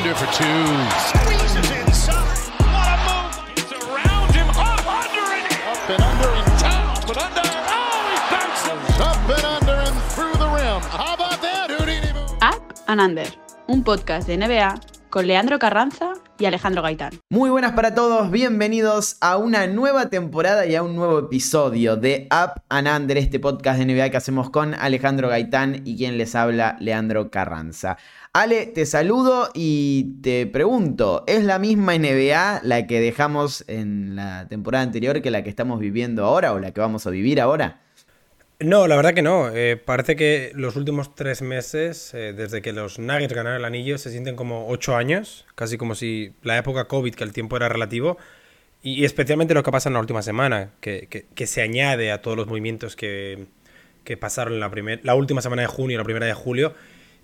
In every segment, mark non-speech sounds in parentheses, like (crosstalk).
Under for two. Squeezes inside. What a move. It's around him. Up under and up and under and down. But under. Oh, he bounces. Up and under and through the rim. How about that, Houdini? Up and Under, un podcast de NBA con Leandro Carranza y Alejandro Gaitán. Muy buenas para todos, bienvenidos a una nueva temporada y a un nuevo episodio de Up and Under, este podcast de NBA que hacemos con Alejandro Gaitán y quien les habla, Leandro Carranza. Ale, te saludo y te pregunto, ¿es la misma NBA la que dejamos en la temporada anterior que la que estamos viviendo ahora o la que vamos a vivir ahora? No, la verdad que no. Eh, parece que los últimos tres meses, eh, desde que los Nuggets ganaron el anillo, se sienten como ocho años, casi como si la época COVID, que el tiempo era relativo, y, especialmente lo que pasa en la última semana, que, se añade a todos los movimientos que, pasaron la, la última semana de junio y la primera de julio.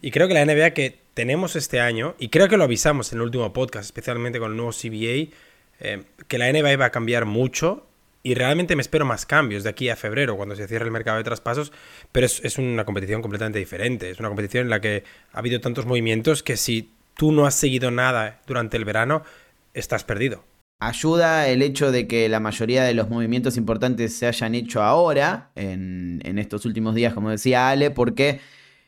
Y creo que la NBA que tenemos este año, y creo que lo avisamos en el último podcast, especialmente con el nuevo CBA, eh, que la NBA va a cambiar mucho y realmente me espero más cambios de aquí a febrero, cuando se cierre el mercado de traspasos, pero es, una competición completamente diferente. Es una competición en la que ha habido tantos movimientos que si tú no has seguido nada durante el verano, estás perdido. Ayuda el hecho de que la mayoría de los movimientos importantes se hayan hecho ahora, en, en estos últimos días, como decía Ale, porque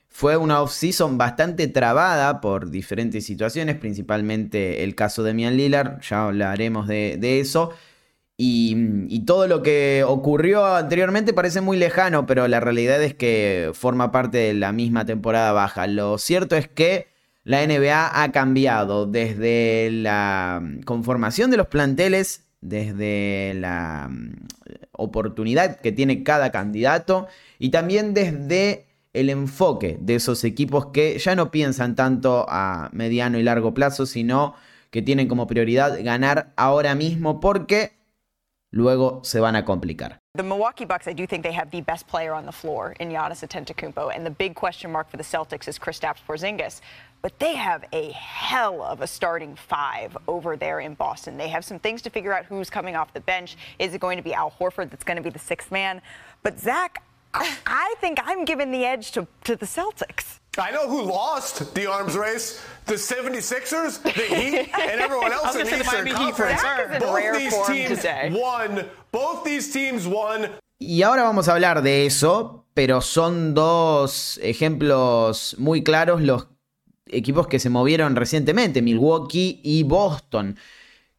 fue una off-season bastante trabada por diferentes situaciones, principalmente el caso de Mian Lillard, ya hablaremos de, de eso. Y, todo lo que ocurrió anteriormente parece muy lejano, pero la realidad es que forma parte de la misma temporada baja. Lo cierto es que la NBA ha cambiado desde la conformación de los planteles, desde la mm, oportunidad que tiene cada candidato y también desde el enfoque de esos equipos que ya no piensan tanto a mediano y largo plazo, sino que tienen como prioridad ganar ahora mismo porque luego se van a complicar. The Milwaukee Bucks, I do think they have the best player on the floor in Giannis Antetokounmpo, and the big question mark for the Celtics is Kristaps Porzingis. But they have a hell of a starting five over there in Boston. They have some things to figure out who's coming off the bench. Is it going to be Al Horford that's going to be the sixth man? But Zach, I think I'm giving the edge to, to the Celtics. I know who lost the arms race. The 76ers, the Heat, and everyone (laughs) else in the Eastern Conference. Both these teams won. Both these teams won. Y ahora vamos a hablar de eso, pero son dos ejemplos muy claros los equipos que se movieron recientemente, Milwaukee y Boston.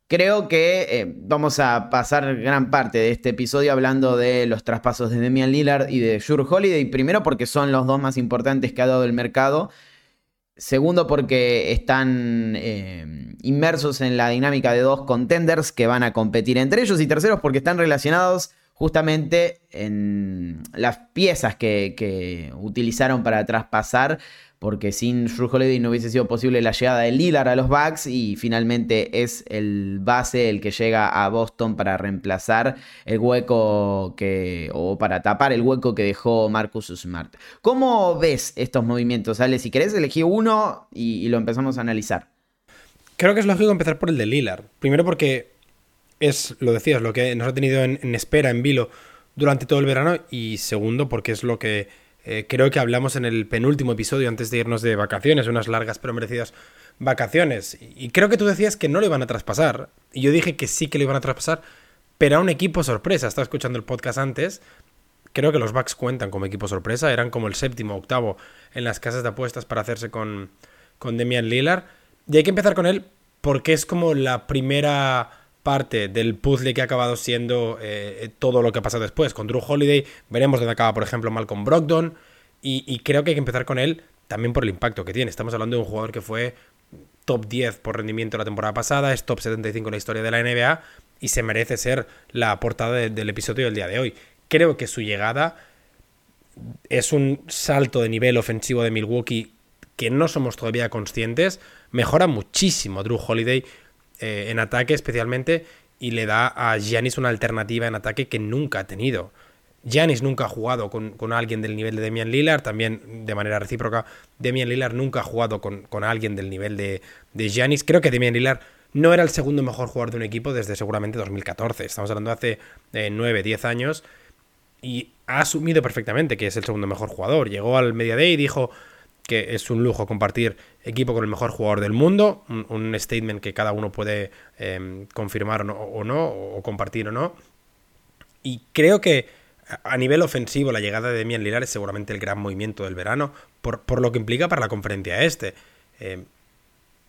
Creo que eh, vamos a pasar gran parte de este episodio hablando de los traspasos de Damian Lillard y de Sure Holiday. Primero porque son los dos más importantes que ha dado el mercado. Segundo porque están eh, inmersos en la dinámica de dos contenders que van a competir entre ellos. Y terceros porque están relacionados justamente en las piezas que utilizaron para traspasar porque sin Drew Holiday no hubiese sido posible la llegada de Lillard a los Bucks y finalmente es el base el que llega a Boston para reemplazar el hueco que o para tapar el hueco que dejó Marcus Smart. ¿Cómo ves estos movimientos, Ale? Si querés elegir uno y, lo empezamos a analizar. Creo que es lógico empezar por el de Lillard. Primero porque es, lo decías, lo que nos ha tenido en, en espera, en vilo, durante todo el verano. Y segundo porque es lo que eh, creo que hablamos en el penúltimo episodio antes de irnos de vacaciones, unas largas pero merecidas vacaciones. Y creo que tú decías que no lo iban a traspasar. Y yo dije que sí que lo iban a traspasar, pero a un equipo sorpresa. Estaba escuchando el podcast antes. Creo que los Bucks cuentan como equipo sorpresa. Eran como el séptimo, octavo en las casas de apuestas para hacerse con, con Demian Lillard. Y hay que empezar con él porque es como la primera parte del puzzle que ha acabado siendo eh, todo lo que ha pasado después. Con Drew Holiday veremos dónde acaba, por ejemplo, Malcolm Brogdon. Y, creo que hay que empezar con él también por el impacto que tiene. Estamos hablando de un jugador que fue top 10 por rendimiento la temporada pasada, es top 75 en la historia de la NBA y se merece ser la portada del episodio del día de hoy. Creo que su llegada es un salto de nivel ofensivo de Milwaukee que no somos todavía conscientes. Mejora muchísimo Drew Holiday eh, en ataque especialmente y le da a Giannis una alternativa en ataque que nunca ha tenido. Giannis nunca ha jugado con, alguien del nivel de Demian Lillard, también de manera recíproca, Demian Lillard nunca ha jugado con, alguien del nivel de, de Giannis. Creo que Demian Lillard no era el segundo mejor jugador de un equipo desde seguramente 2014. Estamos hablando de hace 9, eh, 10 años. Y ha asumido perfectamente que es el segundo mejor jugador. Llegó al Media Day y dijo que es un lujo compartir equipo con el mejor jugador del mundo, un, statement que cada uno puede em, confirmar o no, o compartir o no. Y creo que a nivel ofensivo la llegada de Demian Lillard es seguramente el gran movimiento del verano, por, por lo que implica para la conferencia este. Em,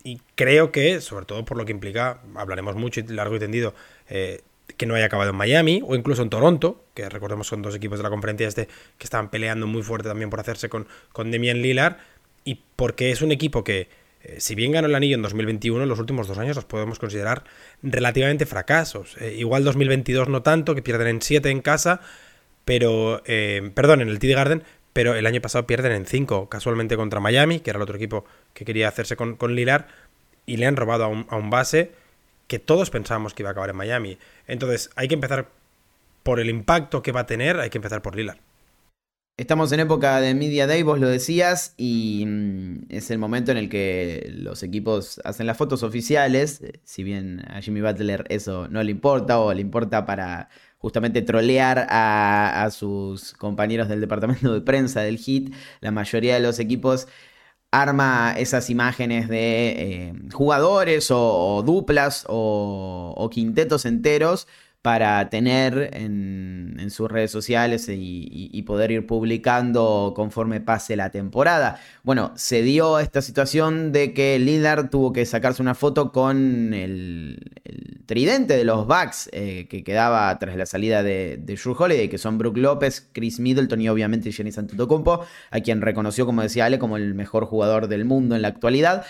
y creo que, sobre todo por lo que implica, hablaremos mucho y largo y tendido, eh, que no haya acabado en Miami o incluso en Toronto, que recordemos son dos equipos de la conferencia este que estaban peleando muy fuerte también por hacerse con, con Demian Lillard, y porque es un equipo que, eh, si bien ganó el anillo en 2021, en los últimos dos años los podemos considerar relativamente fracasos. Eh, igual 2022 no tanto, que pierden en 7 en casa, pero, perdón, en el TD Garden, pero el año pasado pierden en 5, casualmente contra Miami, que era el otro equipo que quería hacerse con, con Lilar, y le han robado a un, base que todos pensábamos que iba a acabar en Miami. Entonces hay que empezar por el impacto que va a tener, hay que empezar por Lilar. Estamos en época de Media Day, vos lo decías, y mm, es el momento en el que los equipos hacen las fotos oficiales, eh, si bien a Jimmy Butler eso no le importa o le importa para justamente trolear a, sus compañeros del departamento de prensa del HIT, la mayoría de los equipos arma esas imágenes de eh, jugadores o, duplas o, quintetos enteros para tener en, sus redes sociales y, poder ir publicando conforme pase la temporada. Bueno, se dio esta situación de que Lillard tuvo que sacarse una foto con el, tridente de los Bucks eh, que quedaba tras la salida de, de Drew Holiday, que son Brook López, Chris Middleton y obviamente Jenny Antetokounmpo, a quien reconoció, como decía Ale, como el mejor jugador del mundo en la actualidad.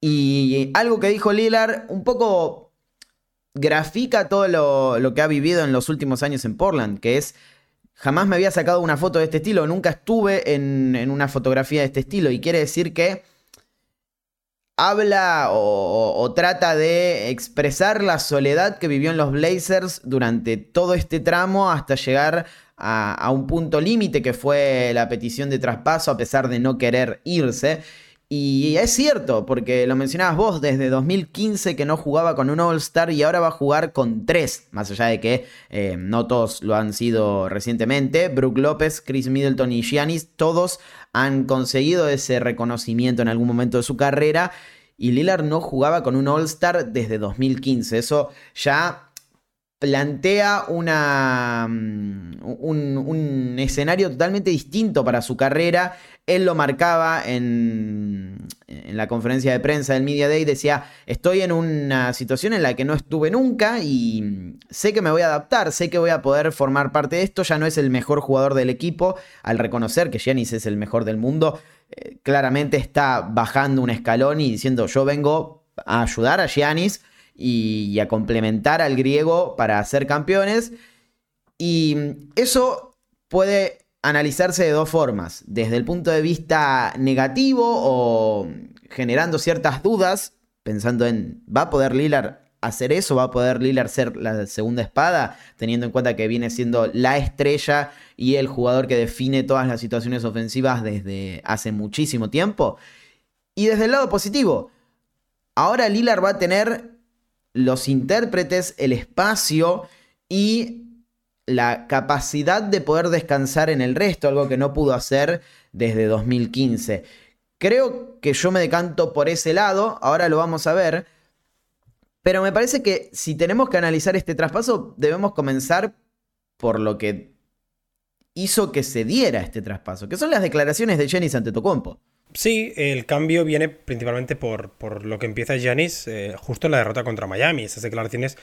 Y algo que dijo Lillard, un poco grafica todo lo, que ha vivido en los últimos años en Portland, que es, jamás me había sacado una foto de este estilo, nunca estuve en, una fotografía de este estilo, y quiere decir que habla o, trata de expresar la soledad que vivió en los Blazers durante todo este tramo hasta llegar a, a un punto límite que fue la petición de traspaso a pesar de no querer irse. Y es cierto, porque lo mencionabas vos, desde 2015 que no jugaba con un All-Star y ahora va a jugar con tres, más allá de que eh, no todos lo han sido recientemente. Brook López, Chris Middleton y Giannis, todos han conseguido ese reconocimiento en algún momento de su carrera. Y Lillard no jugaba con un All-Star desde 2015. Eso ya plantea mm, un, escenario totalmente distinto para su carrera. Él lo marcaba en, la conferencia de prensa del Media Day, decía, estoy en una situación en la que no estuve nunca y sé que me voy a adaptar, sé que voy a poder formar parte de esto, ya no es el mejor jugador del equipo, al reconocer que Giannis es el mejor del mundo, eh, claramente está bajando un escalón y diciendo, yo vengo a ayudar a Giannis y, a complementar al griego para ser campeones. Y eso puede analizarse de dos formas, desde el punto de vista negativo o generando ciertas dudas, pensando en, ¿va a poder Lillard hacer eso? ¿Va a poder Lillard ser la segunda espada? Teniendo en cuenta que viene siendo la estrella y el jugador que define todas las situaciones ofensivas desde hace muchísimo tiempo. Y desde el lado positivo, ahora Lillard va a tener los intérpretes, el espacio y la capacidad de poder descansar en el resto, algo que no pudo hacer desde 2015. Creo que yo me decanto por ese lado, ahora lo vamos a ver, pero me parece que si tenemos que analizar este traspaso, debemos comenzar por lo que hizo que se diera este traspaso, que son las declaraciones de Jenny Antetokounmpo. Sí, el cambio viene principalmente por, por lo que empieza Giannis eh, justo en la derrota contra Miami. Esas declaraciones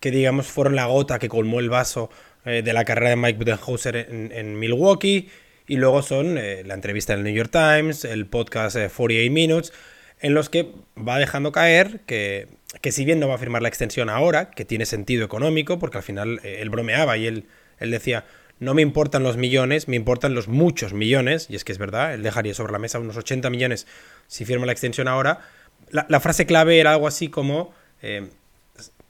que, digamos, fueron la gota que colmó el vaso eh, de la carrera de Mike Budenholzer en, Milwaukee. Y luego son eh, la entrevista en el New York Times, el podcast 48 Minutes, en los que va dejando caer que, que, si bien no va a firmar la extensión ahora, que tiene sentido económico, porque al final él bromeaba y él, él decía, no me importan los millones, me importan los muchos millones, y es que es verdad, él dejaría sobre la mesa unos 80 millones si firma la extensión ahora. La, frase clave era algo así como, eh,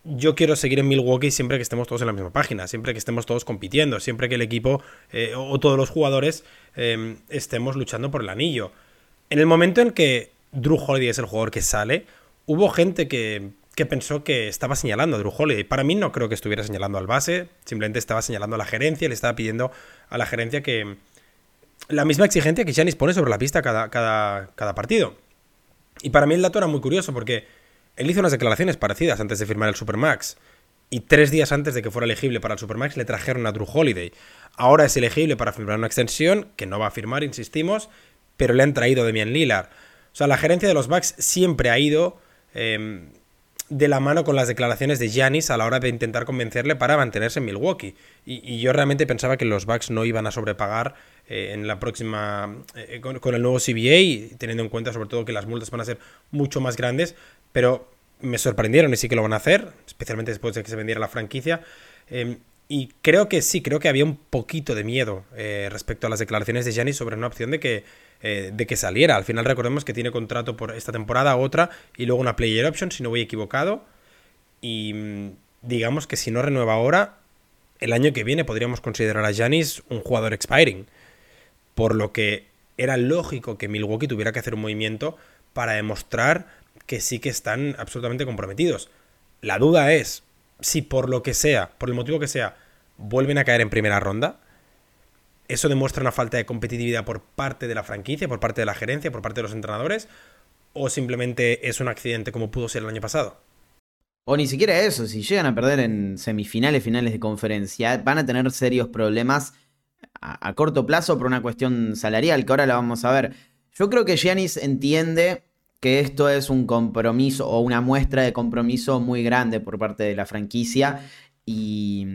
yo quiero seguir en Milwaukee siempre que estemos todos en la misma página, siempre que estemos todos compitiendo, siempre que el equipo eh, o, todos los jugadores eh, estemos luchando por el anillo. En el momento en que Drew Holiday es el jugador que sale, hubo gente que que pensó que estaba señalando a Drew Holiday. Para mí no creo que estuviera señalando al base, simplemente estaba señalando a la gerencia, le estaba pidiendo a la gerencia que, la misma exigencia que Giannis pone sobre la pista cada, cada, cada partido. Y para mí el dato era muy curioso porque él hizo unas declaraciones parecidas antes de firmar el Supermax. Y tres días antes de que fuera elegible para el Supermax le trajeron a Drew Holiday. Ahora es elegible para firmar una extensión, que no va a firmar, insistimos, pero le han traído Demian Lillard. O sea, la gerencia de los Bucks siempre ha ido em, de la mano con las declaraciones de Giannis a la hora de intentar convencerle para mantenerse en Milwaukee. Y, yo realmente pensaba que los Bucks no iban a sobrepagar eh, en la próxima. Eh, con, el nuevo CBA, teniendo en cuenta sobre todo que las multas van a ser mucho más grandes, pero me sorprendieron y sí que lo van a hacer, especialmente después de que se vendiera la franquicia. Em, y creo que sí, creo que había un poquito de miedo eh, respecto a las declaraciones de Giannis sobre una opción de que, eh, de que saliera. Al final recordemos que tiene contrato por esta temporada, otra, y luego una player option, si no voy equivocado. Y mm, digamos que si no renueva ahora, el año que viene podríamos considerar a Giannis un jugador expiring. Por lo que era lógico que Milwaukee tuviera que hacer un movimiento para demostrar que sí que están absolutamente comprometidos. La duda es si por lo que sea, por el motivo que sea, vuelven a caer en primera ronda. Eso demuestra una falta de competitividad por parte de la franquicia, por parte de la gerencia, por parte de los entrenadores, o simplemente es un accidente como pudo ser el año pasado. O ni siquiera eso, si llegan a perder en semifinales, finales de conferencia, van a tener serios problemas a, corto plazo por una cuestión salarial, que ahora la vamos a ver. Yo creo que Giannis entiende que esto es un compromiso o una muestra de compromiso muy grande por parte de la franquicia y,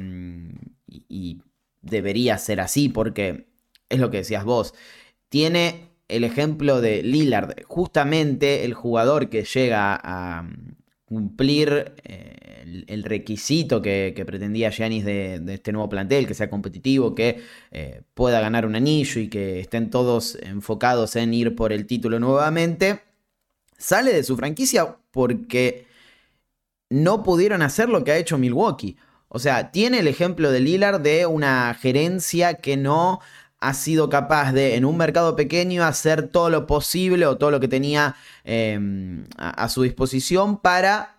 debería ser así porque es lo que decías vos. Tiene el ejemplo de Lillard, justamente el jugador que llega a cumplir eh, el, requisito que, pretendía Giannis de, este nuevo plantel, que sea competitivo, que eh, pueda ganar un anillo y que estén todos enfocados en ir por el título nuevamente sale de su franquicia porque no pudieron hacer lo que ha hecho Milwaukee. O sea, tiene el ejemplo de Lillard de una gerencia que no ha sido capaz de, en un mercado pequeño, hacer todo lo posible o todo lo que tenía em, a, su disposición para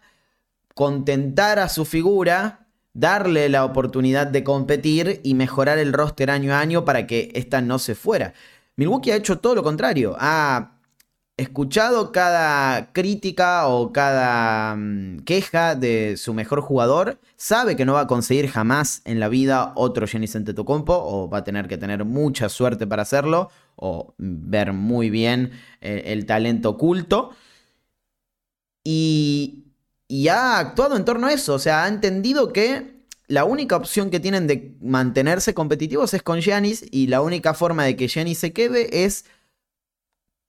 contentar a su figura, darle la oportunidad de competir y mejorar el roster año a año para que ésta no se fuera. Milwaukee ha hecho todo lo contrario. Ha escuchado cada crítica o cada mm, queja de su mejor jugador, sabe que no va a conseguir jamás en la vida otro Giannis Antetokounmpo o va a tener que tener mucha suerte para hacerlo o ver muy bien eh, el, talento oculto. Y, y ha actuado en torno a eso, o sea, ha entendido que la única opción que tienen de mantenerse competitivos es con Giannis y la única forma de que Giannis se quede es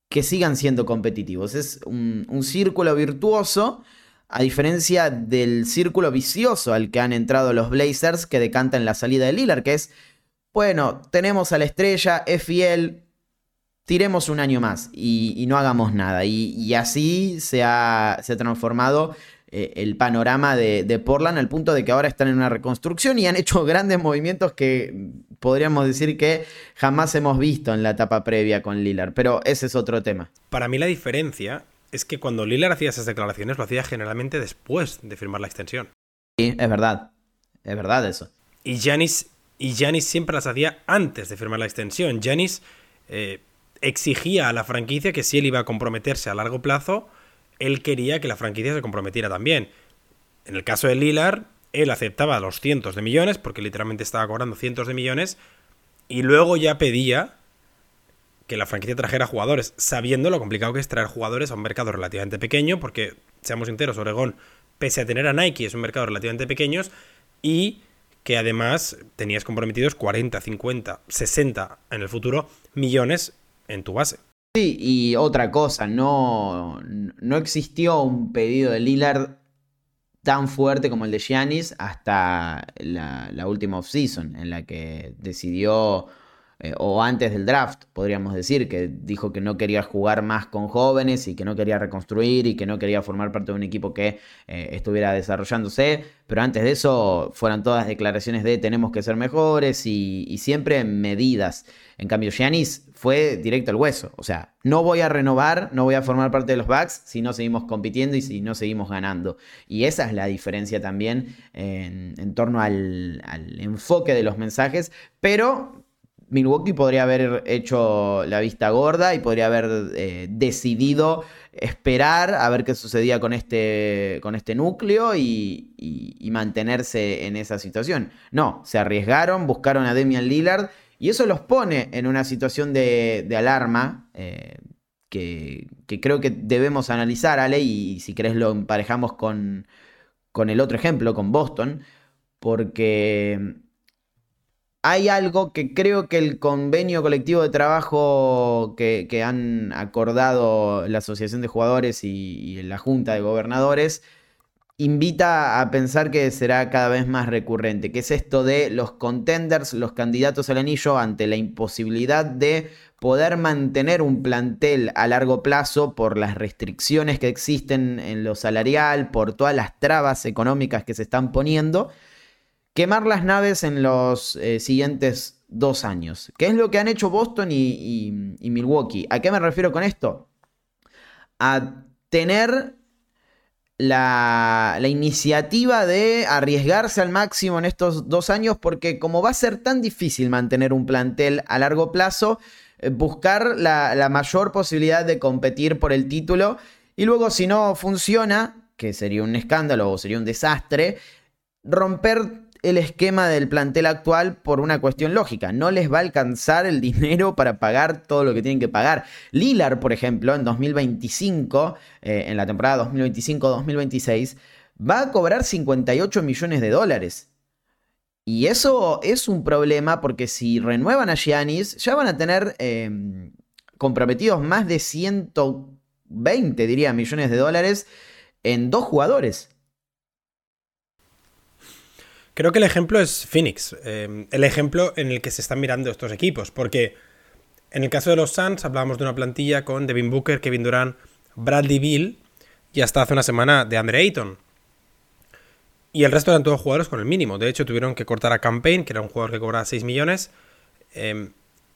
que sigan siendo competitivos. Es un, círculo virtuoso, a diferencia del círculo vicioso al que han entrado los Blazers que decantan la salida de Lillard, que es, bueno, tenemos a la estrella, es fiel, tiremos un año más y, no hagamos nada. Y, así se ha, se ha transformado eh, el panorama de, Portland al punto de que ahora están en una reconstrucción y han hecho (laughs) grandes movimientos que podríamos decir que jamás hemos visto en la etapa previa con Lillard. Pero ese es otro tema. Para mí la diferencia es que cuando Lillard hacía esas declaraciones lo hacía generalmente después de firmar la extensión. Sí, es verdad. Es verdad eso. Y Janis, y siempre las hacía antes de firmar la extensión. Janis eh, exigía a la franquicia que si él iba a comprometerse a largo plazo, él quería que la franquicia se comprometiera también. En el caso de Lillard, él aceptaba los cientos de millones, porque literalmente estaba cobrando cientos de millones, y luego ya pedía que la franquicia trajera jugadores, sabiendo lo complicado que es traer jugadores a un mercado relativamente pequeño, porque, seamos sinceros, Oregón, pese a tener a Nike, es un mercado relativamente pequeño, y que además tenías comprometidos 40, 50, 60 en el futuro millones en tu base. Sí, y otra cosa, no, no existió un pedido de Lillard tan fuerte como el de Giannis hasta la, la última offseason, en la que decidió eh, o antes del draft, podríamos decir, que dijo que no quería jugar más con jóvenes y que no quería reconstruir y que no quería formar parte de un equipo que eh, estuviera desarrollándose, pero antes de eso fueron todas declaraciones de tenemos que ser mejores y, siempre medidas. En cambio, Giannis fue directo al hueso, o sea, no voy a renovar, no voy a formar parte de los Bucks si no seguimos compitiendo y si no seguimos ganando. Y esa es la diferencia también en, torno al, al enfoque de los mensajes, pero Milwaukee podría haber hecho la vista gorda y podría haber eh, decidido esperar a ver qué sucedía con este, con este núcleo y, mantenerse en esa situación. No, se arriesgaron, buscaron a Demian Lillard y eso los pone en una situación de, alarma eh, que, creo que debemos analizar, Ale, y, si querés lo emparejamos con, con el otro ejemplo, con Boston, porque hay algo que creo que el convenio colectivo de trabajo que, han acordado la Asociación de Jugadores y, la Junta de Gobernadores invita a pensar que será cada vez más recurrente, que es esto de los contenders, los candidatos al anillo, ante la imposibilidad de poder mantener un plantel a largo plazo por las restricciones que existen en lo salarial, por todas las trabas económicas que se están poniendo quemar las naves en los eh, siguientes dos años. ¿Qué es lo que han hecho Boston y, Milwaukee? ¿A qué me refiero con esto? A tener la, iniciativa de arriesgarse al máximo en estos dos años porque como va a ser tan difícil mantener un plantel a largo plazo, eh, buscar la, la mayor posibilidad de competir por el título y luego si no funciona, que sería un escándalo o sería un desastre, romper el esquema del plantel actual por una cuestión lógica. No les va a alcanzar el dinero para pagar todo lo que tienen que pagar. Lilar, por ejemplo, en 2025, eh, en la temporada 2025-2026, va a cobrar 58 millones de dólares. Y eso es un problema porque si renuevan a Giannis, ya van a tener em, comprometidos más de 120, diría, millones de dólares en dos jugadores. Creo que el ejemplo es Phoenix, eh, el ejemplo en el que se están mirando estos equipos, porque en el caso de los Suns hablábamos de una plantilla con Devin Booker, Kevin Durant, Bradley Bill y hasta hace una semana de Andre Ayton. Y el resto eran todos jugadores con el mínimo. De hecho, tuvieron que cortar a Campaign, que era un jugador que cobraba 6 millones. Eh,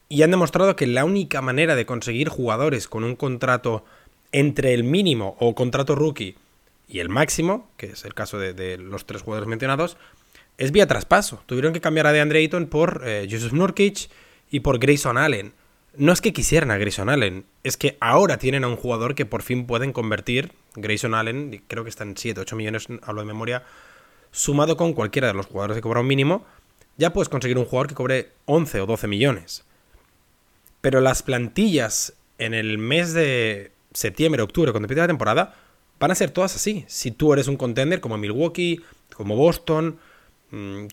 y han demostrado que la única manera de conseguir jugadores con un contrato entre el mínimo o contrato rookie y el máximo, que es el caso de los tres jugadores mencionados, es vía traspaso. Tuvieron que cambiar a DeAndre Ayton por eh, Joseph Nurkic y por Grayson Allen. No es que quisieran a Grayson Allen, es que ahora tienen a un jugador que por fin pueden convertir. Grayson Allen, creo que está en 7, 8 millones, hablo de memoria, sumado con cualquiera de los jugadores que cobra un mínimo, ya puedes conseguir un jugador que cobre 11 o 12 millones. Pero las plantillas en el mes de septiembre, octubre, cuando empiece la temporada, van a ser todas así. Si tú eres un contender como Milwaukee, como Boston,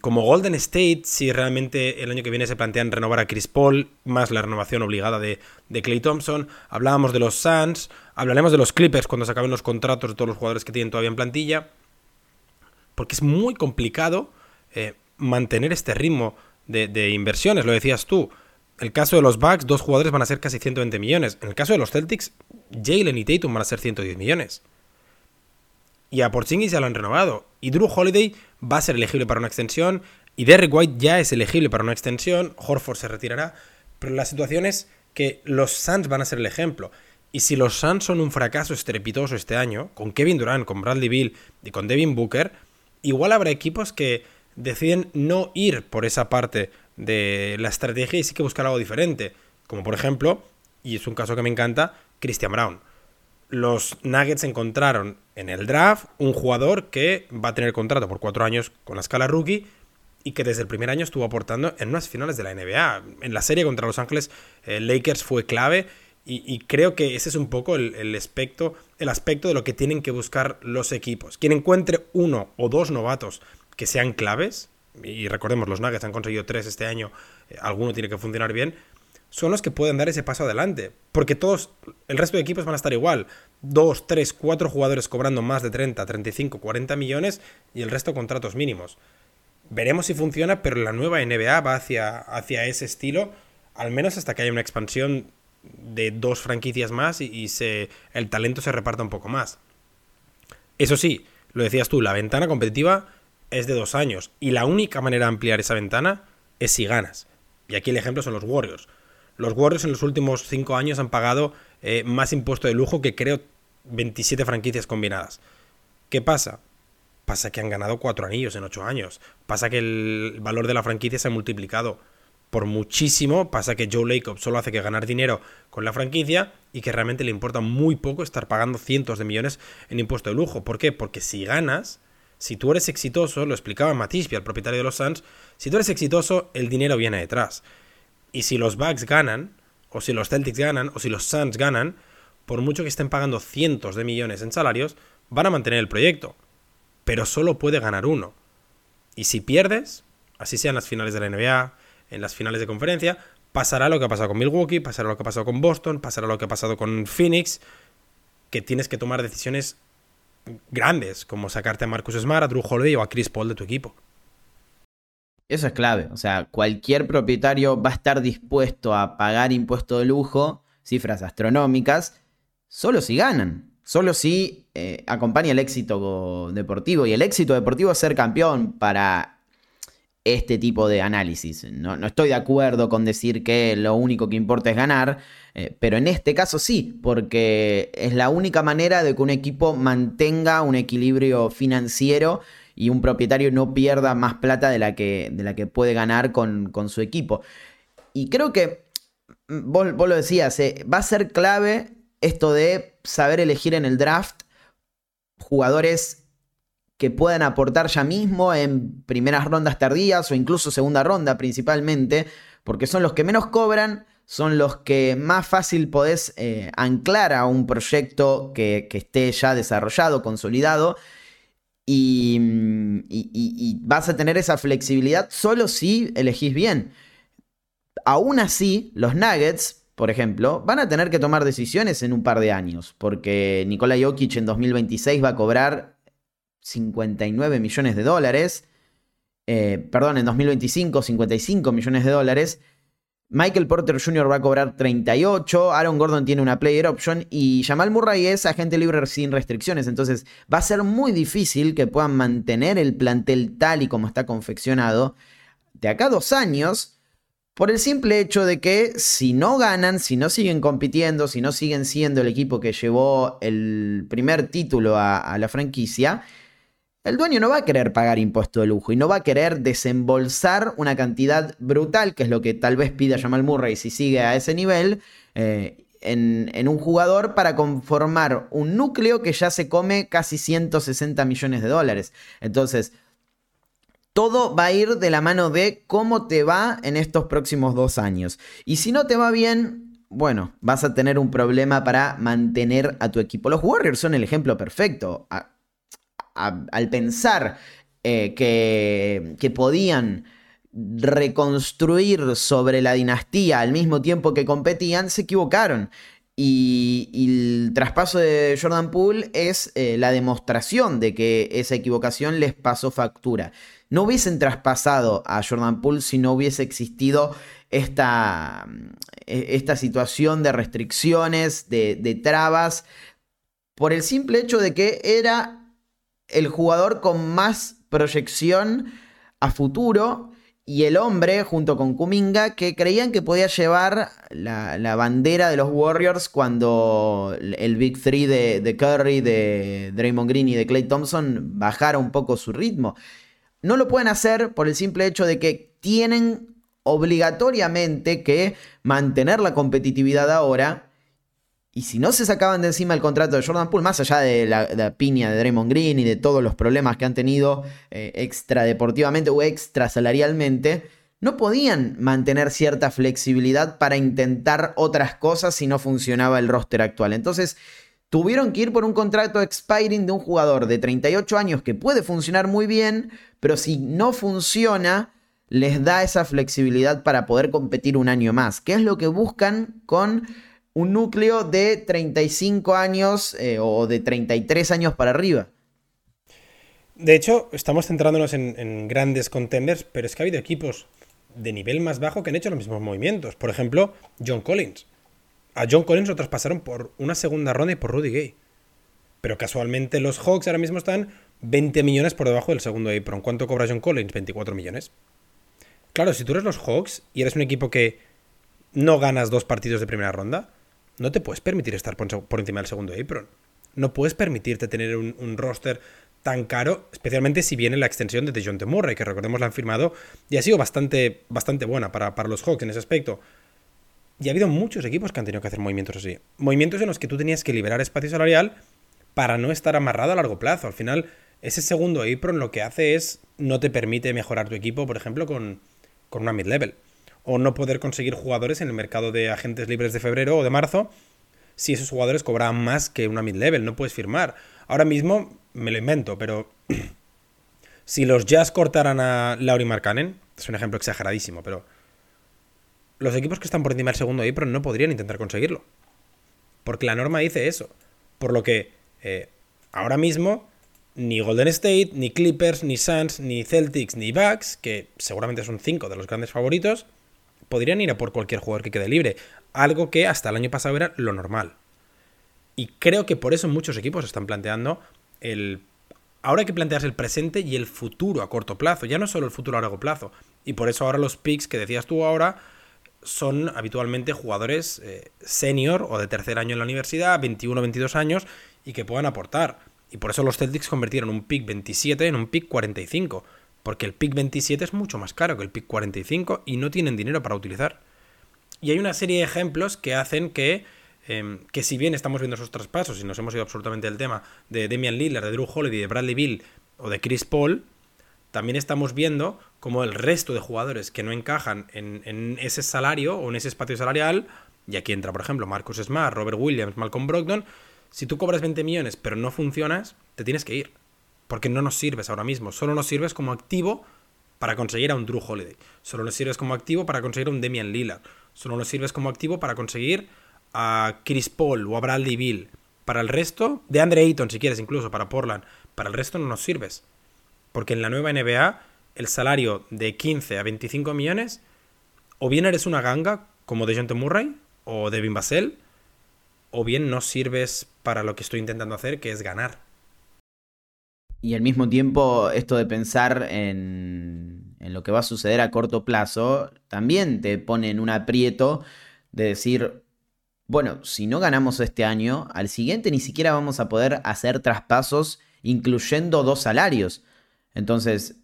como Golden State, si realmente el año que viene se plantean renovar a Chris Paul, más la renovación obligada de, Clay Thompson, hablábamos de los Suns, hablaremos de los Clippers cuando se acaben los contratos de todos los jugadores que tienen todavía en plantilla, porque es muy complicado eh, mantener este ritmo de, de, inversiones, lo decías tú. El caso de los Bucks, dos jugadores van a ser casi 120 millones. En el caso de los Celtics, Jalen y Tatum van a ser 110 millones. Y a Porzingis ya lo han renovado. Y Drew Holiday va a ser elegible para una extensión. Y Derrick White ya es elegible para una extensión. Horford se retirará. Pero la situación es que los Suns van a ser el ejemplo. Y si los Suns son un fracaso estrepitoso este año, con Kevin Durant, con Bradley Bill y con Devin Booker, igual habrá equipos que deciden no ir por esa parte de la estrategia y sí que buscar algo diferente. Como por ejemplo, y es un caso que me encanta, Christian Brown los Nuggets encontraron en el draft un jugador que va a tener contrato por cuatro años con la escala rookie y que desde el primer año estuvo aportando en unas finales de la NBA. En la serie contra Los Ángeles eh, Lakers fue clave y, creo que ese es un poco el, aspecto, el aspecto de lo que tienen que buscar los equipos. Quien encuentre uno o dos novatos que sean claves, y recordemos, los Nuggets han conseguido tres este año, eh, alguno tiene que funcionar bien, son los que pueden dar ese paso adelante. Porque todos, el resto de equipos van a estar igual. Dos, tres, cuatro jugadores cobrando más de 30, 35, 40 millones y el resto contratos mínimos. Veremos si funciona, pero la nueva NBA va hacia, hacia ese estilo, al menos hasta que haya una expansión de dos franquicias más y, se, el talento se reparta un poco más. Eso sí, lo decías tú, la ventana competitiva es de dos años y la única manera de ampliar esa ventana es si ganas. Y aquí el ejemplo son los Warriors. Los Warriors en los últimos 5 años han pagado eh, más impuesto de lujo que creo 27 franquicias combinadas. ¿Qué pasa? Pasa que han ganado 4 anillos en 8 años. Pasa que el valor de la franquicia se ha multiplicado. por muchísimo. Pasa que Joe Lacob solo hace que ganar dinero con la franquicia y que realmente le importa muy poco estar pagando cientos de millones en impuesto de lujo. ¿Por qué? Porque si ganas, si tú eres exitoso, lo explicaba Matisby, el propietario de los Suns, si tú eres exitoso, el dinero viene detrás. Y si los Bucks ganan, o si los Celtics ganan, o si los Suns ganan, por mucho que estén pagando cientos de millones en salarios, van a mantener el proyecto. Pero solo puede ganar uno. Y si pierdes, así sean las finales de la NBA, en las finales de conferencia, pasará lo que ha pasado con Milwaukee, pasará lo que ha pasado con Boston, pasará lo que ha pasado con Phoenix, que tienes que tomar decisiones grandes, como sacarte a Marcus Smart, a Drew Holiday o a Chris Paul de tu equipo. Eso es clave. O sea, cualquier propietario va a estar dispuesto a pagar impuesto de lujo, cifras astronómicas, solo si ganan. Solo si eh, acompaña el éxito deportivo. Y el éxito deportivo es ser campeón para este tipo de análisis. No, estoy de acuerdo con decir que lo único que importa es ganar, eh, pero en este caso sí, porque es la única manera de que un equipo mantenga un equilibrio financiero y un propietario no pierda más plata de la que, de la que puede ganar con, su equipo. Y creo que, mm, vos, lo decías, eh, va a ser clave esto de saber elegir en el draft jugadores que puedan aportar ya mismo en primeras rondas tardías o incluso segunda ronda principalmente, porque son los que menos cobran, son los que más fácil podés eh, anclar a un proyecto que, esté ya desarrollado, consolidado, y, vas a tener esa flexibilidad solo si elegís bien. Aún así, los Nuggets, por ejemplo, van a tener que tomar decisiones en un par de años, porque Nikola Jokic en 2026 va a cobrar 59 millones de dólares. Eh, perdón, en 2025, 55 millones de dólares. Michael Porter Jr. va a cobrar 38, Aaron Gordon tiene una player option y Jamal Murray es agente libre sin restricciones. Entonces va a ser muy difícil que puedan mantener el plantel tal y como está confeccionado de acá a dos años por el simple hecho de que si no ganan, si no siguen compitiendo, si no siguen siendo el equipo que llevó el primer título a la franquicia, el dueño no va a querer pagar impuesto de lujo y no va a querer desembolsar una cantidad brutal, que es lo que tal vez pida Jamal Murray si sigue a ese nivel, eh, en, en, un jugador para conformar un núcleo que ya se come casi 160 millones de dólares. Entonces, todo va a ir de la mano de cómo te va en estos próximos dos años. Y si no te va bien, bueno, vas a tener un problema para mantener a tu equipo. Los Warriors son el ejemplo perfecto al pensar eh, que, podían reconstruir sobre la dinastía al mismo tiempo que competían, se equivocaron. Y, el traspaso de Jordan Poole es eh, la demostración de que esa equivocación les pasó factura. No hubiesen traspasado a Jordan Poole si no hubiese existido esta, e, esta situación de restricciones, de, de trabas, por el simple hecho de que era el jugador con más proyección a futuro y el hombre, junto con Kuminga, que creían que podía llevar la, bandera de los Warriors cuando el Big Three de, Curry, de Draymond Green y de Clay Thompson bajara un poco su ritmo. No lo pueden hacer por el simple hecho de que tienen obligatoriamente que mantener la competitividad ahora y si no se sacaban de encima el contrato de Jordan Poole, más allá de la, piña de Draymond Green y de todos los problemas que han tenido eh, extra deportivamente o extra salarialmente, no podían mantener cierta flexibilidad para intentar otras cosas si no funcionaba el roster actual. Entonces, tuvieron que ir por un contrato expiring de un jugador de 38 años que puede funcionar muy bien, pero si no funciona, les da esa flexibilidad para poder competir un año más, que es lo que buscan con un núcleo de 35 años eh, o de 33 años para arriba. De hecho, estamos centrándonos en, grandes contenders, pero es que ha habido equipos de nivel más bajo que han hecho los mismos movimientos. Por ejemplo, John Collins. A John Collins lo traspasaron por una segunda ronda y por Rudy Gay. Pero casualmente los Hawks ahora mismo están 20 millones por debajo del segundo apron. ¿Cuánto cobra John Collins? 24 millones. Claro, si tú eres los Hawks y eres un equipo que no ganas dos partidos de primera ronda, no te puedes permitir estar por, encima del segundo apron. No puedes permitirte tener un, roster tan caro, especialmente si viene la extensión de John Murray, que recordemos la han firmado y ha sido bastante, bastante buena para, los Hawks en ese aspecto. Y ha habido muchos equipos que han tenido que hacer movimientos así. Movimientos en los que tú tenías que liberar espacio salarial para no estar amarrado a largo plazo. Al final, ese segundo apron lo que hace es no te permite mejorar tu equipo, por ejemplo, con, con una mid-level. O no poder conseguir jugadores en el mercado de agentes libres de febrero o de marzo si esos jugadores cobraban más que una mid-level. No puedes firmar. Ahora mismo me lo invento, pero (clears throat) si los Jazz cortaran a Lauri Markkanen, es un ejemplo exageradísimo, pero los equipos que están por encima del segundo apron no podrían intentar conseguirlo. Porque la norma dice eso. Por lo que eh, ahora mismo ni Golden State, ni Clippers, ni Suns, ni Celtics, ni Bucks, que seguramente son cinco de los grandes favoritos, podrían ir a por cualquier jugador que quede libre. Algo que hasta el año pasado era lo normal. Y creo que por eso muchos equipos están planteando el... Ahora hay que plantearse el presente y el futuro a corto plazo, ya no solo el futuro a largo plazo. Y por eso ahora los picks que decías tú ahora son habitualmente jugadores eh, senior o de tercer año en la universidad, 21 o 22 años, y que puedan aportar. Y por eso los Celtics convirtieron un pick 27 en un pick 45. Porque el pick 27 es mucho más caro que el pick 45 y no tienen dinero para utilizar. Y hay una serie de ejemplos que hacen que, em, que si bien estamos viendo esos traspasos y nos hemos ido absolutamente del tema de Damian Lillard, de Drew Holiday, de Bradley Bill o de Chris Paul, también estamos viendo como el resto de jugadores que no encajan en, ese salario o en ese espacio salarial, y aquí entra, por ejemplo, Marcus Smart, Robert Williams, Malcolm Brogdon, si tú cobras 20 millones pero no funcionas, te tienes que ir. Porque no nos sirves ahora mismo. Solo nos sirves como activo para conseguir a un Drew Holiday. Solo nos sirves como activo para conseguir a un Damian Lillard. Solo nos sirves como activo para conseguir a Chris Paul o a Bradley Bill. Para el resto, de Andre Ayton si quieres incluso, para Portland. Para el resto no nos sirves. Porque en la nueva NBA el salario de 15 a 25 millones, o bien eres una ganga como de John Murray o Devin Vassell, o bien no sirves para lo que estoy intentando hacer, que es ganar. Y al mismo tiempo, esto de pensar en, en lo que va a suceder a corto plazo, también te pone en un aprieto de decir, bueno, si no ganamos este año, al siguiente ni siquiera vamos a poder hacer traspasos incluyendo dos salarios. Entonces,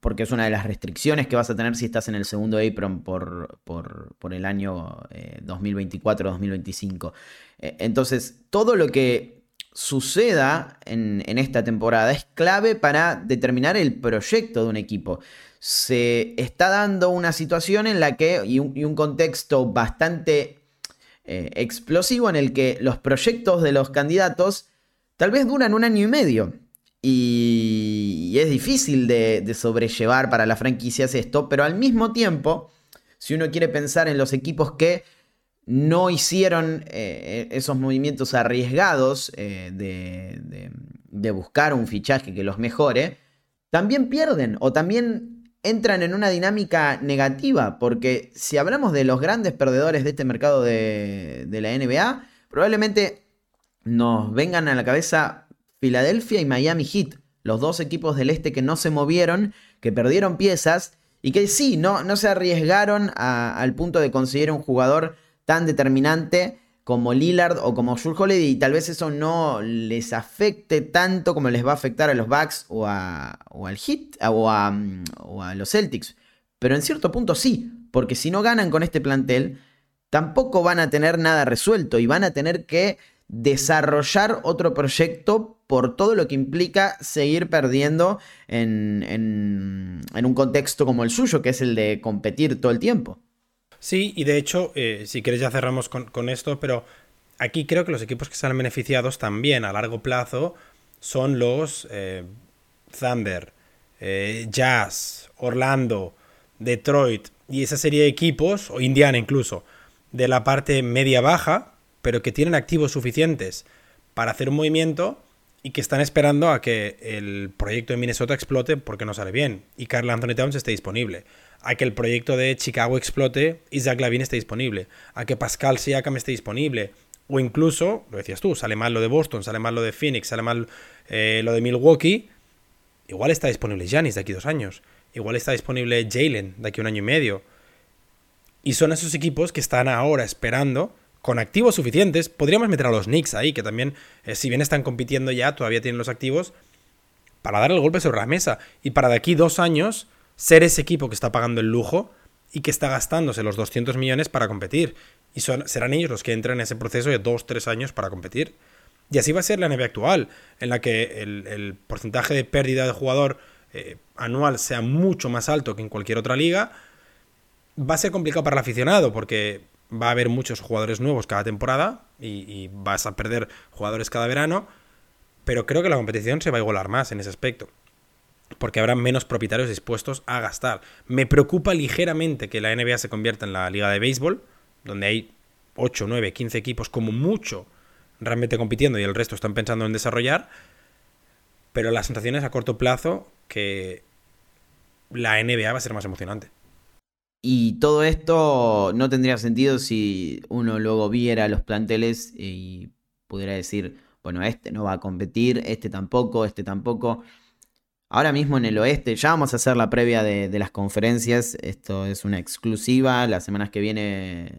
porque es una de las restricciones que vas a tener si estás en el segundo apron por, por, el año 2024-2025. Eh, eh, entonces, todo lo que suceda en, esta temporada es clave para determinar el proyecto de un equipo. Se está dando una situación en la que, y un, contexto bastante eh, explosivo en el que los proyectos de los candidatos tal vez duran un año y medio. Y, es difícil de, sobrellevar para la franquicia esto, pero al mismo tiempo, si uno quiere pensar en los equipos que no hicieron eh, esos movimientos arriesgados eh, de, buscar un fichaje que los mejore, también pierden o también entran en una dinámica negativa, porque si hablamos de los grandes perdedores de este mercado de, de la NBA, probablemente nos vengan a la cabeza Filadelfia y Miami Heat, los dos equipos del este que no se movieron, que perdieron piezas y que sí, no, no se arriesgaron al punto de conseguir un jugador tan determinante como Lillard o como Jules Holiday y tal vez eso no les afecte tanto como les va a afectar a los Bucks o, a, o al Heat o a, o a los Celtics. Pero en cierto punto sí, porque si no ganan con este plantel, tampoco van a tener nada resuelto y van a tener que desarrollar otro proyecto por todo lo que implica seguir perdiendo en, un contexto como el suyo, que es el de competir todo el tiempo. Sí, y de hecho, eh, si quieres ya cerramos con, esto, pero aquí creo que los equipos que salen beneficiados también a largo plazo son los eh, Thunder, eh, Jazz, Orlando, Detroit y esa serie de equipos, o Indiana incluso, de la parte media-baja, pero que tienen activos suficientes para hacer un movimiento y que están esperando a que el proyecto de Minnesota explote porque no sale bien y Carl Anthony Towns esté disponible. A que el proyecto de Chicago explote y Zach Lavine esté disponible. A que Pascal Siakam esté disponible. O incluso, lo decías tú, sale mal lo de Boston, sale mal lo de Phoenix, sale mal eh, lo de Milwaukee. Igual está disponible Giannis de aquí dos años. Igual está disponible Jalen de aquí un año y medio. Y son esos equipos que están ahora esperando con activos suficientes, podríamos meter a los Knicks ahí, que también, eh, si bien están compitiendo ya, todavía tienen los activos, para dar el golpe sobre la mesa y para de aquí dos años ser ese equipo que está pagando el lujo y que está gastándose los 200 millones para competir. Y son, serán ellos los que entran en ese proceso de dos, tres años para competir. Y así va a ser la NBA actual, en la que el, porcentaje de pérdida de jugador eh, anual sea mucho más alto que en cualquier otra liga. Va a ser complicado para el aficionado porque va a haber muchos jugadores nuevos cada temporada y, vas a perder jugadores cada verano, pero creo que la competición se va a igualar más en ese aspecto porque habrá menos propietarios dispuestos a gastar. Me preocupa ligeramente que la NBA se convierta en la liga de béisbol, donde hay 8, 9, 15 equipos como mucho realmente compitiendo y el resto están pensando en desarrollar, pero la sensación es a corto plazo que la NBA va a ser más emocionante. Y todo esto no tendría sentido si uno luego viera los planteles y pudiera decir, bueno, este no va a competir, este tampoco, este tampoco. Ahora mismo en el oeste, ya vamos a hacer la previa de, las conferencias, esto es una exclusiva, las semanas que viene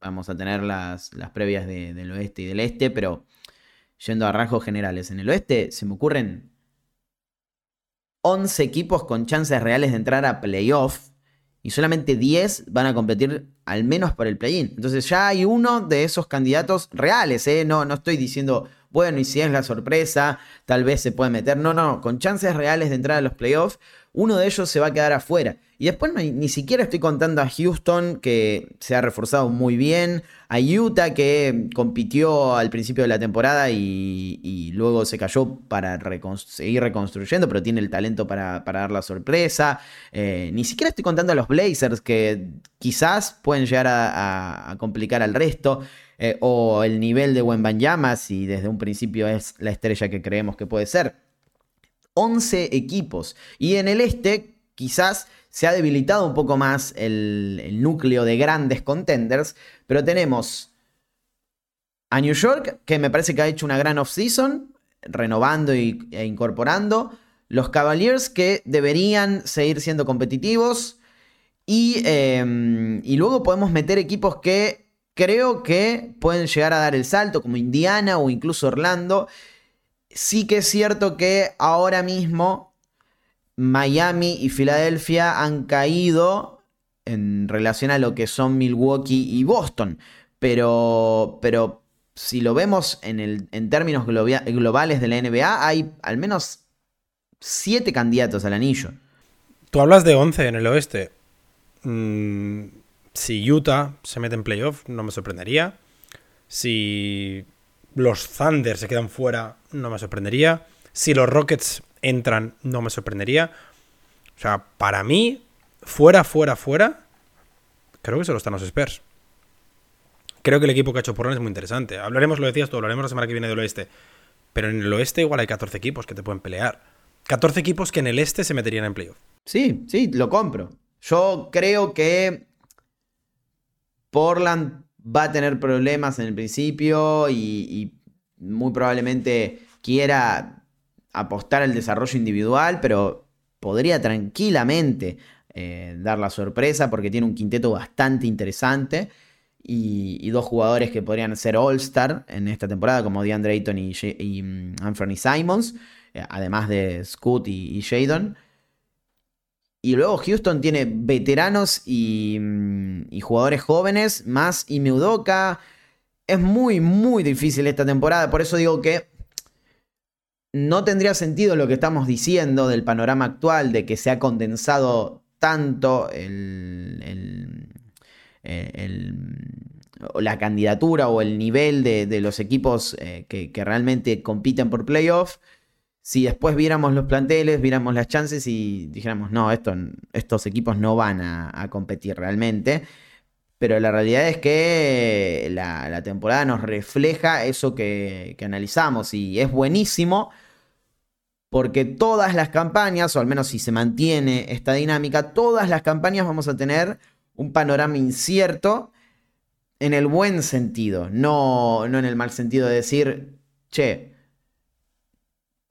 vamos a tener las, las previas del oeste y del este, pero yendo a rasgos generales, en el oeste se me ocurren 11 equipos con chances reales de entrar a playoff y solamente 10 van a competir al menos por el play-in. Entonces ya hay uno de esos candidatos reales, ¿eh? no, no estoy diciendo, bueno, y si es la sorpresa, tal vez se puede meter. No, no, con chances reales de entrar a los playoffs, uno de ellos se va a quedar afuera. Y después ni siquiera estoy contando a Houston, que se ha reforzado muy bien, a Utah, que compitió al principio de la temporada y, luego se cayó para seguir reconstruyendo, pero tiene el talento para, dar la sorpresa. Eh, ni siquiera estoy contando a los Blazers, que quizás pueden llegar a, complicar al resto. Eh, o el nivel de Wembanyama, si desde un principio es la estrella que creemos que puede ser. 11 equipos. Y en el este, quizás se ha debilitado un poco más el, núcleo de grandes contenders, pero tenemos a New York, que me parece que ha hecho una gran off-season, renovando e incorporando. Los Cavaliers, que deberían seguir siendo competitivos. Y, em, y luego podemos meter equipos que creo que pueden llegar a dar el salto, como Indiana o incluso Orlando. Sí que es cierto que ahora mismo Miami y Filadelfia han caído en relación a lo que son Milwaukee y Boston. Pero, pero si lo vemos en, el, en términos globales de la NBA, hay al menos siete candidatos al anillo. Tú hablas de 11 en el oeste. Mm, si Utah se mete en playoff, no me sorprendería. Si los Thunder se quedan fuera, no me sorprendería. Si los Rockets entran, no me sorprendería. O sea, para mí, fuera, fuera, fuera, creo que solo están los Spurs. Creo que el equipo que ha hecho Portland es muy interesante. Hablaremos, lo decías tú, hablaremos la semana que viene del oeste. Pero en el oeste igual hay 14 equipos que te pueden pelear. 14 equipos que en el este se meterían en playoff. Sí, sí, lo compro. Yo creo que Portland va a tener problemas en el principio y, muy probablemente quiera apostar al desarrollo individual, pero podría tranquilamente eh, dar la sorpresa porque tiene un quinteto bastante interesante y, dos jugadores que podrían ser All-Star en esta temporada, como DeAndre Ayton y, mm, Anthony Simons, eh, además de Scoot y, y. Y luego Houston tiene veteranos mm, y, jugadores jóvenes, más y Meudoka. Es muy, muy difícil esta temporada. Por eso digo que no tendría sentido lo que estamos diciendo del panorama actual, de que se ha condensado tanto la candidatura o el nivel de, los equipos eh, que, que, realmente compiten por playoff si después viéramos los planteles, viéramos las chances y dijéramos, no, esto, estos equipos no van a, competir realmente. Pero la realidad es que la, temporada nos refleja eso que, analizamos y es buenísimo porque todas las campañas, o al menos si se mantiene esta dinámica, todas las campañas vamos a tener un panorama incierto en el buen sentido, no, no en el mal sentido de decir, che,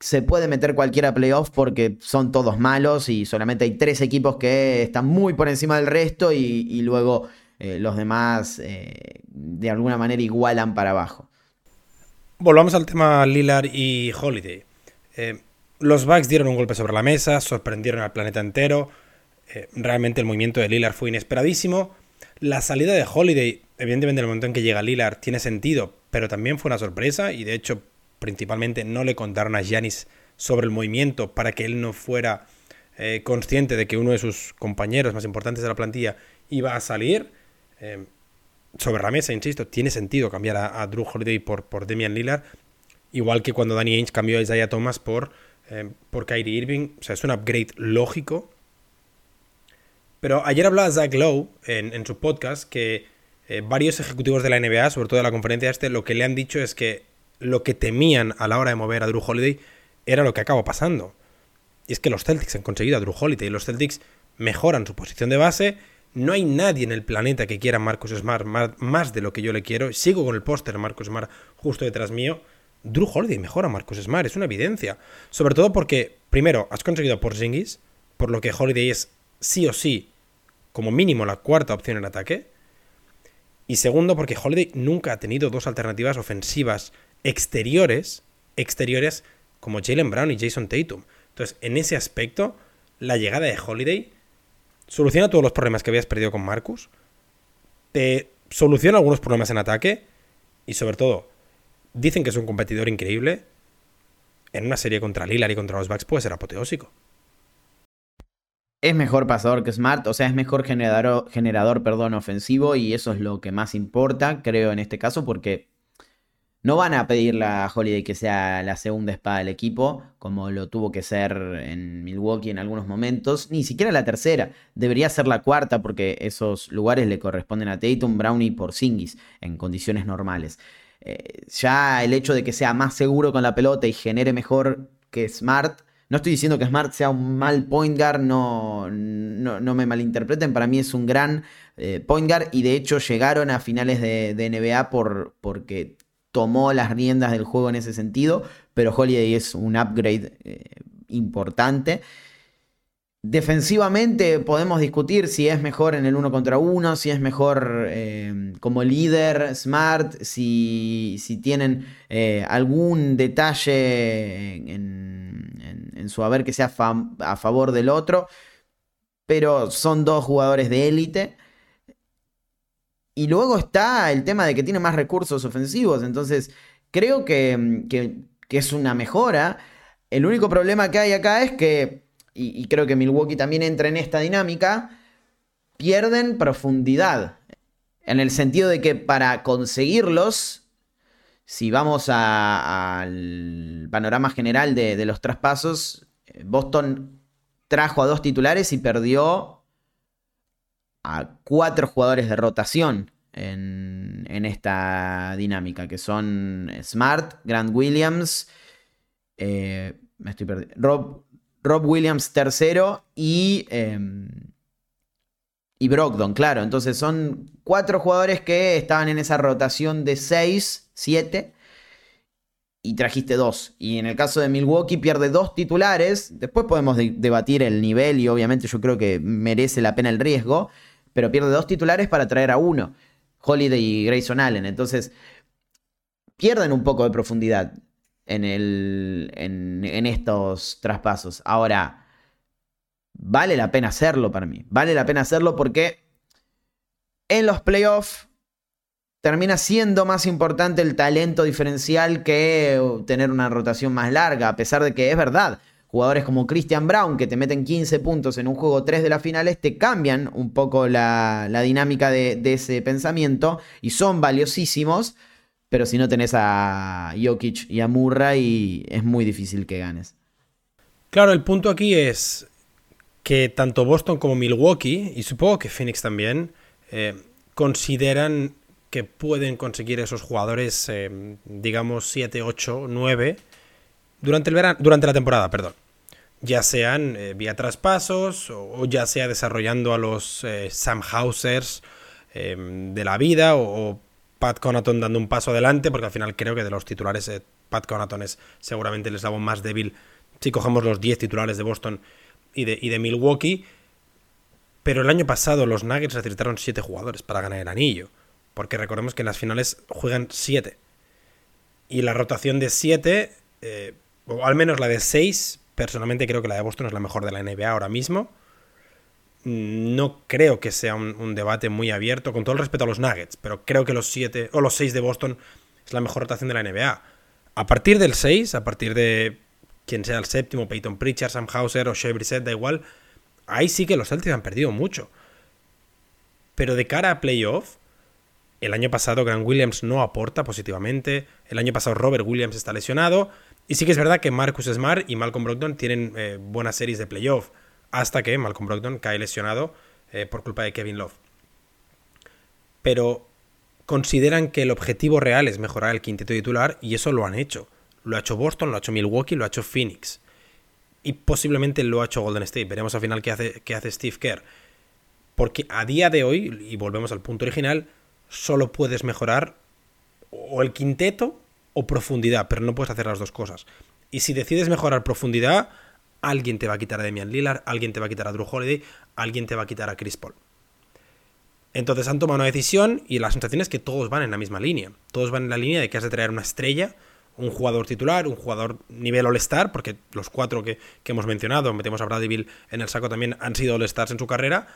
se puede meter cualquiera playoff porque son todos malos y solamente hay tres equipos que están muy por encima del resto y, luego eh, los demás eh, de alguna manera igualan para abajo. Volvamos al tema Lillard y Holiday. Eh, los Bucks dieron un golpe sobre la mesa, sorprendieron al planeta entero. Eh, realmente el movimiento de Lillard fue inesperadísimo. La salida de Holiday, evidentemente en el momento en que llega Lillard tiene sentido, pero también fue una sorpresa y de hecho principalmente no le contaron a Giannis sobre el movimiento para que él no fuera eh, consciente de que uno de sus compañeros más importantes de la plantilla iba a salir. Eh, sobre la mesa, insisto, tiene sentido cambiar a, Drew Holiday por, por Damian Lillard, igual que cuando Danny Ainge cambió a Isaiah Thomas por, eh, por Kyrie Irving. O sea, es un upgrade lógico. Pero ayer hablaba Zach Lowe en, su podcast que varios ejecutivos de la NBA, sobre todo de la conferencia este, lo que le han dicho es que lo que temían a la hora de mover a Drew Holiday era lo que acaba pasando. Y es que los Celtics han conseguido a Drew Holiday y los Celtics mejoran su posición de base. No hay nadie en el planeta que quiera a Marcus Smart más de lo que yo le quiero. Sigo con el póster Marcus Smart justo detrás mío. Drew Holiday mejora a Marcus Smart, es una evidencia. Sobre todo porque, primero, has conseguido por Zingis, por lo que Holiday es sí o sí, como mínimo, la cuarta opción en ataque. Y segundo, porque Holiday nunca ha tenido dos alternativas ofensivas exteriores, exteriores como Jalen Brown y Jason Tatum. Entonces, en ese aspecto, la llegada de Holiday soluciona todos los problemas que habías perdido con Marcus, te soluciona algunos problemas en ataque y sobre todo, dicen que es un competidor increíble. En una serie contra Lillard y contra los Bucks puede ser apoteósico. Es mejor pasador que Smart, o sea, es mejor generador, generador perdón, ofensivo y eso es lo que más importa, creo, en este caso, porque no van a pedirle a Holiday que sea la segunda espada del equipo, como lo tuvo que ser en Milwaukee en algunos momentos, ni siquiera la tercera. Debería ser la cuarta porque esos lugares le corresponden a Tatum, Brown y Porzingis en condiciones normales. Eh, ya el hecho de que sea más seguro con la pelota y genere mejor que Smart, no estoy diciendo que Smart sea un mal point guard, no, no, me malinterpreten, para mí es un gran eh, point guard y de hecho llegaron a finales de, de NBA por, porque tomó las riendas del juego en ese sentido, pero Holiday es un upgrade eh, importante. Defensivamente podemos discutir si es mejor en el uno contra uno, si es mejor eh, como líder, smart, si, si tienen eh, algún detalle en, su haber que sea a favor del otro, pero son dos jugadores de élite. Y luego está el tema de que tiene más recursos ofensivos. Entonces, creo mm, que, es una mejora. El único problema que hay acá es que, y, creo que Milwaukee también entra en esta dinámica, pierden profundidad. En el sentido de que para conseguirlos, si vamos al panorama general de, de los traspasos, Boston trajo a dos titulares y perdió a cuatro jugadores de rotación en, esta dinámica, que son Smart, Grant Williams, eh, me estoy Rob, Rob, Williams tercero y, y Brogdon, claro. Entonces son cuatro jugadores que estaban en esa rotación de 6, 7 y trajiste dos. Y en el caso de Milwaukee pierde dos titulares. Después podemos debatir el nivel y obviamente yo creo que merece la pena el riesgo pero pierde dos titulares para traer a uno, Holiday y Grayson Allen. Entonces, pierden un poco de profundidad en, estos traspasos. Ahora, vale la pena hacerlo para mí. Vale la pena hacerlo porque en los playoffs termina siendo más importante el talento diferencial que tener una rotación más larga, a pesar de que es verdad jugadores como Christian Brown, que te meten 15 puntos en un juego 3 de las finales, te cambian un poco la, dinámica de, ese pensamiento y son valiosísimos. Pero si no tenés a Jokic y a Murray, es muy difícil que ganes. Claro, el punto aquí es que tanto Boston como Milwaukee, y supongo que Phoenix también, eh, consideran que pueden conseguir esos jugadores, eh, digamos, 7, 8, 9 durante, el durante la temporada, perdón ya sean eh, vía traspasos o, ya sea desarrollando a los Sam Hausers de la vida o, Pat Conaton dando un paso adelante, porque al final creo que de los titulares eh, Pat Conaton es seguramente el eslabón más débil si cogemos los 10 titulares de Boston y de, y de Milwaukee. Pero el año pasado los Nuggets necesitaron 7 jugadores para ganar el anillo, porque recordemos que en las finales juegan 7. Y la rotación de 7, o al menos la de 6, Personalmente creo que la de Boston es la mejor de la NBA ahora mismo. No creo que sea un, debate muy abierto, con todo el respeto a los Nuggets, pero creo que los siete o los seis de Boston es la mejor rotación de la NBA. A partir del 6, a partir de quien sea el séptimo, Peyton Pritchard, Sam Hauser o Shea Brissett, da igual, ahí sí que los Celtics han perdido mucho. Pero de cara a playoff, el año pasado Grant Williams no aporta positivamente, el año pasado Robert Williams está lesionado, y sí que es verdad que Marcus Smart y Malcolm Brogdon tienen eh, buenas series de playoff, hasta que Malcolm Brogdon cae lesionado eh, por culpa de Kevin Love. Pero consideran que el objetivo real es mejorar el quinteto titular y eso lo han hecho. Lo ha hecho Boston, lo ha hecho Milwaukee, lo ha hecho Phoenix. Y posiblemente lo ha hecho Golden State. Veremos al final qué hace, qué hace Steve Kerr. Porque a día de hoy, y volvemos al punto original, solo puedes mejorar o el quinteto o profundidad, pero no puedes hacer las dos cosas. Y si decides mejorar profundidad, alguien te va a quitar a Damian Lillard, alguien te va a quitar a Drew Holiday, alguien te va a quitar a Chris Paul. Entonces han tomado una decisión y la sensación es que todos van en la misma línea. Todos van en la línea de que has de traer una estrella, un jugador titular, un jugador nivel All-Star, porque los cuatro que, hemos mencionado, metemos a Bradley Bill en el saco también, han sido All-Stars en su carrera.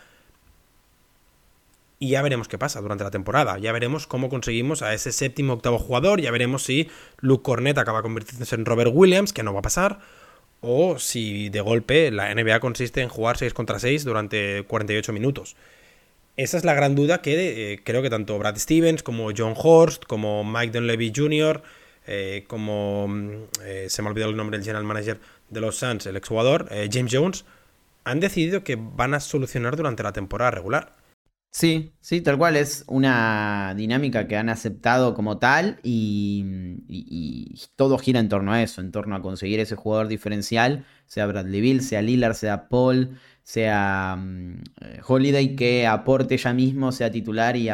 Y ya veremos qué pasa durante la temporada. Ya veremos cómo conseguimos a ese séptimo octavo jugador. Ya veremos si Luke Cornett acaba convirtiéndose en Robert Williams, que no va a pasar. O si de golpe la NBA consiste en jugar 6 contra 6 durante 48 minutos. Esa es la gran duda que eh, creo que tanto Brad Stevens como John Horst, como Mike Dunleavy Jr., eh, como mm, eh, se me ha olvidado el nombre del general manager de los Suns, el exjugador, James Jones, han decidido que van a solucionar durante la temporada regular. Sí, sí, tal cual es una dinámica que han aceptado como tal y, todo gira en torno a eso, en torno a conseguir ese jugador diferencial, sea Bradley Bill, sea Lillard, sea Paul, sea mm, eh, Holiday que aporte ya mismo, sea titular y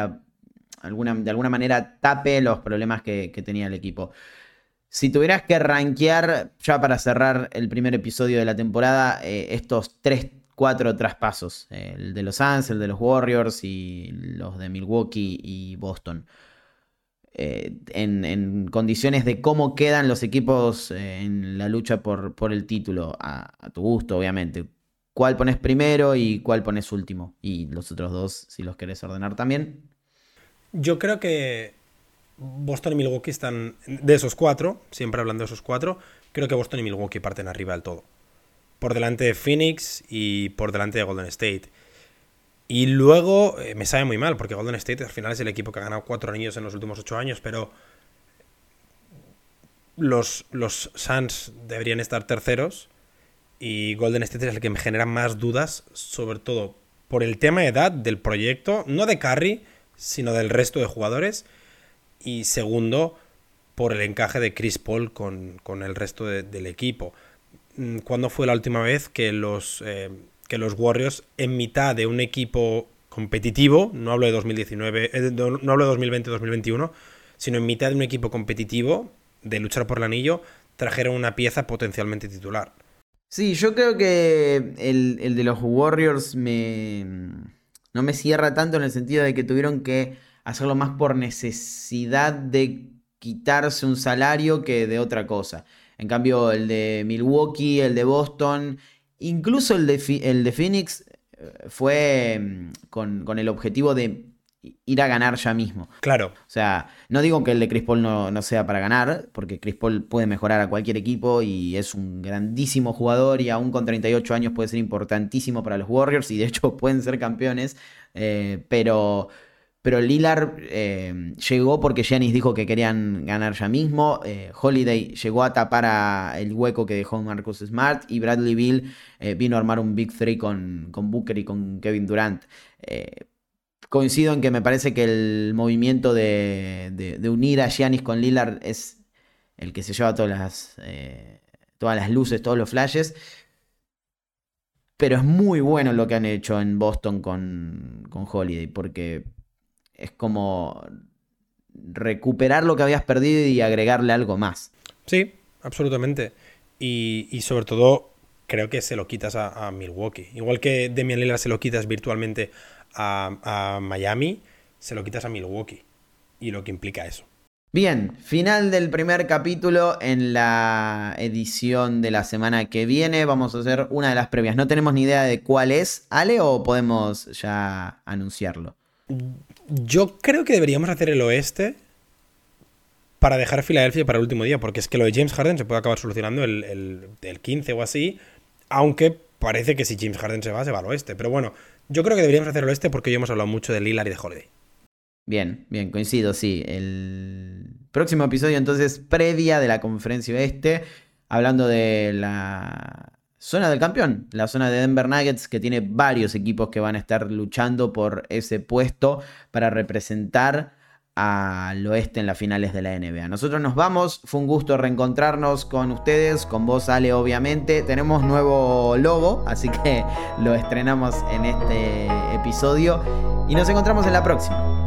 alguna, de alguna manera tape los problemas que, tenía el equipo. Si tuvieras que rankear, ya para cerrar el primer episodio de la temporada, eh, estos tres, cuatro traspasos, el de los Suns, el de los Warriors y los de Milwaukee y Boston. Eh, en, condiciones de cómo quedan los equipos en la lucha por, por el título, a, tu gusto, obviamente cuál pones primero y cuál pones último. Y los otros dos, si los querés ordenar también. Yo creo que Boston y Milwaukee están. De esos cuatro, siempre hablando de esos cuatro, creo que Boston y Milwaukee parten arriba del todo. Por delante de Phoenix y por delante de Golden State. Y luego eh, me sabe muy mal, porque Golden State al final es el equipo que ha ganado cuatro anillos en los últimos ocho años, pero los, los Suns deberían estar terceros y Golden State es el que me genera más dudas, sobre todo por el tema de edad del proyecto, no de Curry, sino del resto de jugadores. Y segundo, por el encaje de Chris Paul con, el resto del equipo. Mm, ¿Cuándo fue la última vez que los, eh, que los Warriors, en mitad de un equipo competitivo, no hablo de 2019, eh, no hablo de 2020-2021, sino en mitad de un equipo competitivo, de luchar por el anillo, trajeron una pieza potencialmente titular? Sí, yo creo que el, de los Warriors me, no me cierra tanto en el sentido de que tuvieron que hacerlo más por necesidad de quitarse un salario que de otra cosa. En cambio, el de Milwaukee, el de Boston, incluso el de, el de Phoenix eh, fue mm, con, con el objetivo de ir a ganar ya mismo. Claro. O sea, no digo que el de Chris Paul no, sea para ganar, porque Chris Paul puede mejorar a cualquier equipo y es un grandísimo jugador y aún con 38 años puede ser importantísimo para los Warriors y de hecho (laughs) pueden ser campeones, eh, pero... Pero Lillard eh, llegó porque Giannis dijo que querían ganar ya mismo. Eh, Holiday llegó a tapar el hueco que dejó Marcus Smart. Y Bradley Bill vino a armar un Big Three con, con Booker y con Kevin Durant coincido en que me parece que el movimiento de, unir a Giannis con Lillard es el que se lleva todas las, eh, todas las luces, todos los flashes. Pero es muy bueno lo que han hecho en Boston con, con Holiday, porque es como recuperar lo que habías perdido y agregarle algo más. Sí, absolutamente. Y, sobre todo, creo que se lo quitas a, a, Milwaukee. Igual que Demian Lillard se lo quitas virtualmente a, Miami, se lo quitas a Milwaukee. Y lo que implica eso. Bien, final del primer capítulo en la edición de la semana que viene. Vamos a hacer una de las previas. No tenemos ni idea de cuál es, Ale, o podemos ya anunciarlo. Yo creo que deberíamos hacer el oeste para dejar Filadelfia para el último día, porque es que lo de James Harden se puede acabar solucionando el, 15 o así, aunque parece que si James Harden se va, se va al oeste. Pero bueno, yo creo que deberíamos hacer el oeste porque hoy hemos hablado mucho de Lillard y de Holiday. Bien, bien, coincido, sí. El próximo episodio entonces previa de la conferencia oeste, hablando de la zona del campeón, la zona de Denver Nuggets, que tiene varios equipos que van a estar luchando por ese puesto para representar al oeste en las finales de la NBA. Nosotros nos vamos, fue un gusto reencontrarnos con ustedes, con vos Ale obviamente. Tenemos nuevo logo, así que (laughs) lo estrenamos en este episodio y nos encontramos en la próxima.